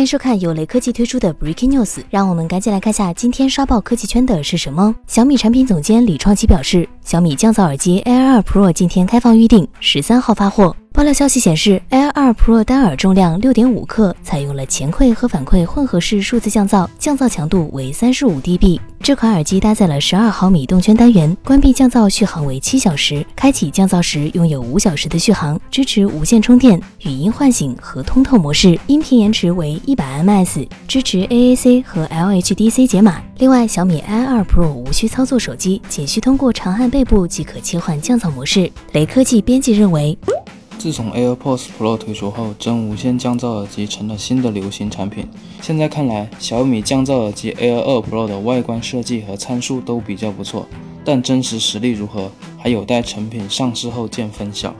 欢迎收看由雷科技推出的 Breaking News，让我们赶紧来看下今天刷爆科技圈的是什么。小米产品总监李创奇表示，小米降噪耳机 Air 2 Pro 今天开放预定，十三号发货。爆料消息显示，Air 2 Pro 单耳重量六点五克，采用了前馈和反馈混合式数字降噪，降噪强度为三十五 dB。这款耳机搭载了十二毫米动圈单元，关闭降噪续航为七小时，开启降噪时拥有五小时的续航，支持无线充电、语音唤醒和通透模式，音频延迟为一百 ms，支持 AAC 和 LHDC 解码。另外，小米 Air 2 Pro 无需操作手机，仅需通过长按背部即可切换降噪模式。雷科技编辑认为。自从 AirPods Pro 推出后，真无线降噪耳机成了新的流行产品。现在看来，小米降噪耳机 Air 2 Pro 的外观设计和参数都比较不错，但真实实力如何，还有待成品上市后见分晓。